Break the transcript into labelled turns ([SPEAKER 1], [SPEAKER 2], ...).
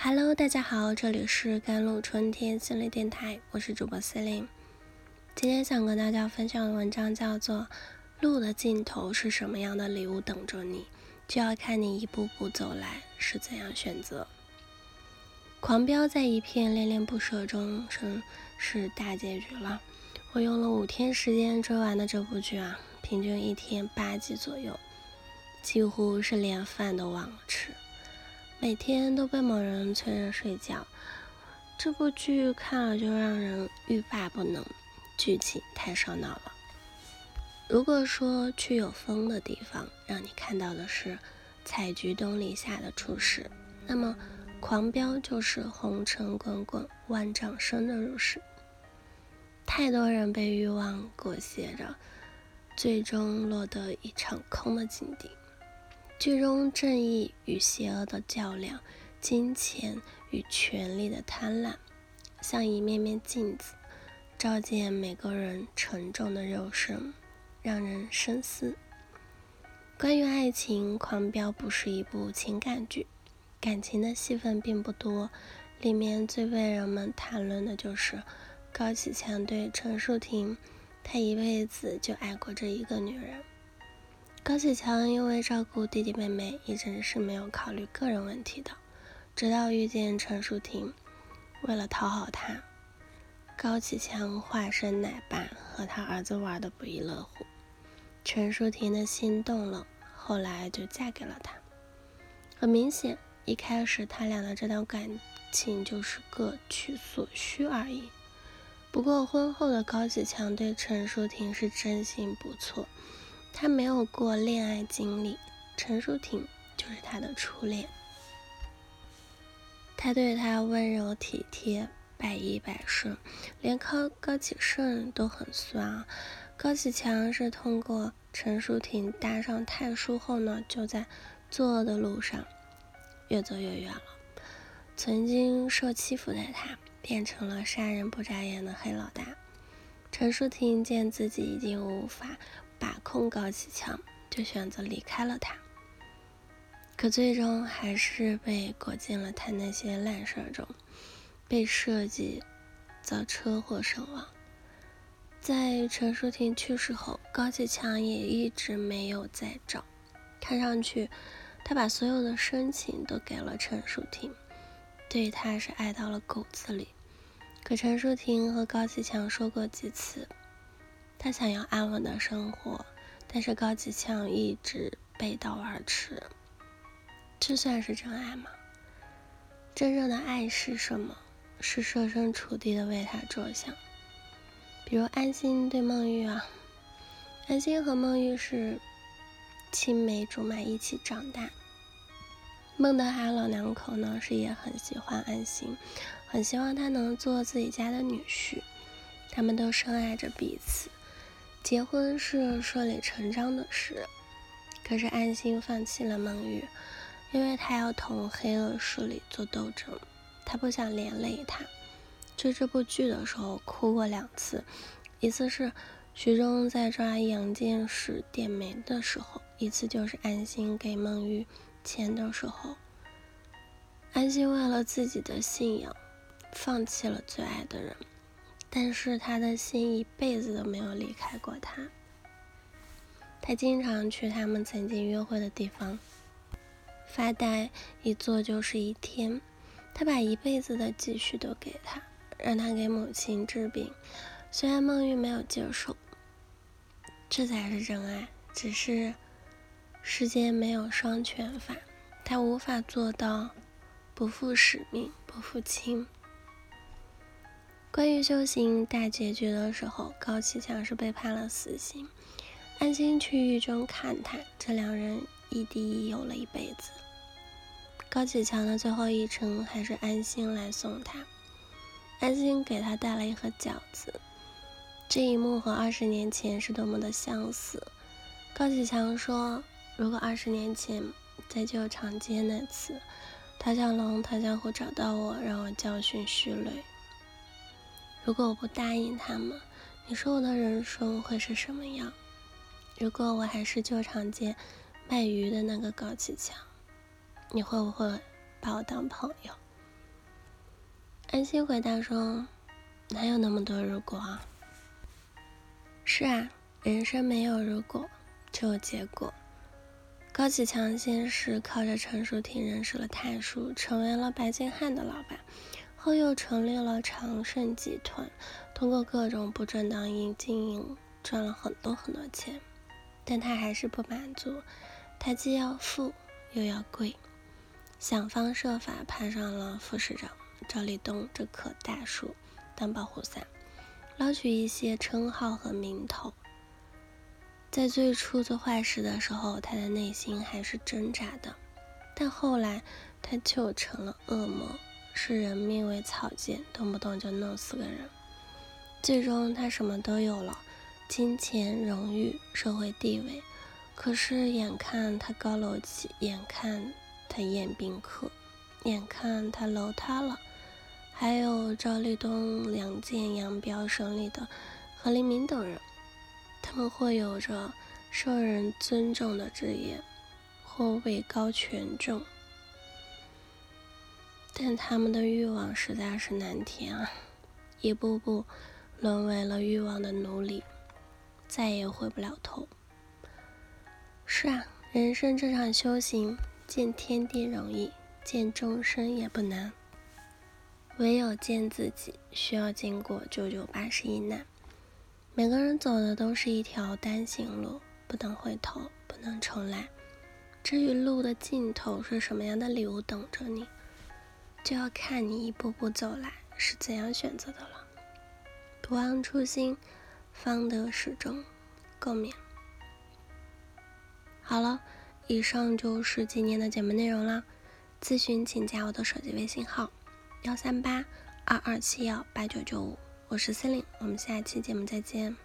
[SPEAKER 1] Hello，大家好，这里是甘露春天心理电台，我是主播思林。今天想跟大家分享的文章叫做《路的尽头是什么样的礼物等着你》，就要看你一步步走来是怎样选择。狂飙在一片恋恋不舍中，是是大结局了。我用了五天时间追完的这部剧啊，平均一天八集左右，几乎是连饭都忘了吃。每天都被某人催着睡觉，这部剧看了就让人欲罢不能，剧情太烧脑了。如果说去有风的地方，让你看到的是采菊东篱下的初始，那么狂飙就是红尘滚滚，万丈深的入世。太多人被欲望裹挟着，最终落得一场空的境地。剧中正义与邪恶的较量，金钱与权力的贪婪，像一面面镜子，照见每个人沉重的肉身，让人深思。关于爱情，《狂飙》不是一部情感剧，感情的戏份并不多，里面最被人们谈论的就是高启强对陈淑婷，他一辈子就爱过这一个女人。高启强因为照顾弟弟妹妹，一直是没有考虑个人问题的。直到遇见陈淑婷，为了讨好她，高启强化身奶爸，和他儿子玩的不亦乐乎。陈淑婷的心动了，后来就嫁给了他。很明显，一开始他俩的这段感情就是各取所需而已。不过婚后的高启强对陈淑婷是真心不错。他没有过恋爱经历，陈淑婷就是他的初恋。他对她温柔体贴，百依百顺，连高高启盛都很酸啊。高启强是通过陈淑婷搭上太叔后呢，就在作恶的路上越走越远了。曾经受欺负的他，变成了杀人不眨眼的黑老大。陈淑婷见自己已经无法。把控高启强，就选择离开了他。可最终还是被裹进了他那些烂事儿中，被设计遭车祸身亡。在陈淑婷去世后，高启强也一直没有再找。看上去，他把所有的深情都给了陈淑婷，对他是爱到了骨子里。可陈淑婷和高启强说过几次。他想要安稳的生活，但是高启强一直背道而驰。这算是真爱吗？真正的爱是什么？是设身处地的为他着想。比如安心对孟玉啊，安心和孟玉是青梅竹马一起长大。孟德海老两口呢是也很喜欢安心，很希望他能做自己家的女婿。他们都深爱着彼此。结婚是顺理成章的事，可是安心放弃了孟玉，因为他要同黑恶势力做斗争，他不想连累他。追这部剧的时候哭过两次，一次是徐峥在抓杨建时点煤的时候，一次就是安心给孟玉钱的时候。安心为了自己的信仰，放弃了最爱的人。但是他的心一辈子都没有离开过他。他经常去他们曾经约会的地方发呆，一坐就是一天。他把一辈子的积蓄都给他，让他给母亲治病。虽然孟玉没有接受，这才是真爱。只是世间没有双全法，他无法做到不负使命、不负亲。关于修行大结局的时候，高启强是被判了死刑，安心去狱中看他，这两人异地有了一辈子。高启强的最后一程还是安心来送他，安心给他带了一盒饺子，这一幕和二十年前是多么的相似。高启强说：“如果二十年前在旧长街那次，陶小龙、陶小虎找到我，让我教训徐磊。”如果我不答应他们，你说我的人生会是什么样？如果我还是旧长街卖鱼的那个高启强，你会不会把我当朋友？安心回答说：“哪有那么多如果啊？”是啊，人生没有如果，只有结果。高启强先是靠着陈淑婷认识了泰叔，成为了白金汉的老板，后又成立了长盛集团，通过各种不正当营经营赚了很多很多钱。但他还是不满足，他既要富又要贵，想方设法攀上了副市长赵立东这棵大树当保护伞，捞取一些称号和名头。在最初做坏事的时候，他的内心还是挣扎的，但后来他就成了恶魔，视人命为草芥，动不动就弄死个人。最终他什么都有了，金钱、荣誉、社会地位，可是眼看他高楼起，眼看他宴宾客，眼看他楼塌了，还有赵立东、梁建、杨彪、省里的何黎明等人。他们或有着受人尊重的职业，或位高权重，但他们的欲望实在是难填啊！一步步沦为了欲望的奴隶，再也回不了头。是啊，人生这场修行，见天地容易，见众生也不难，唯有见自己，需要经过九九八十一难。每个人走的都是一条单行路，不能回头，不能重来。至于路的尽头是什么样的礼物等着你，就要看你一步步走来是怎样选择的了。不忘初心，方得始终。共勉。好了，以上就是今天的节目内容了。咨询请加我的手机微信号：幺三八二二七幺八九九五。我是司令，我们下期节目再见。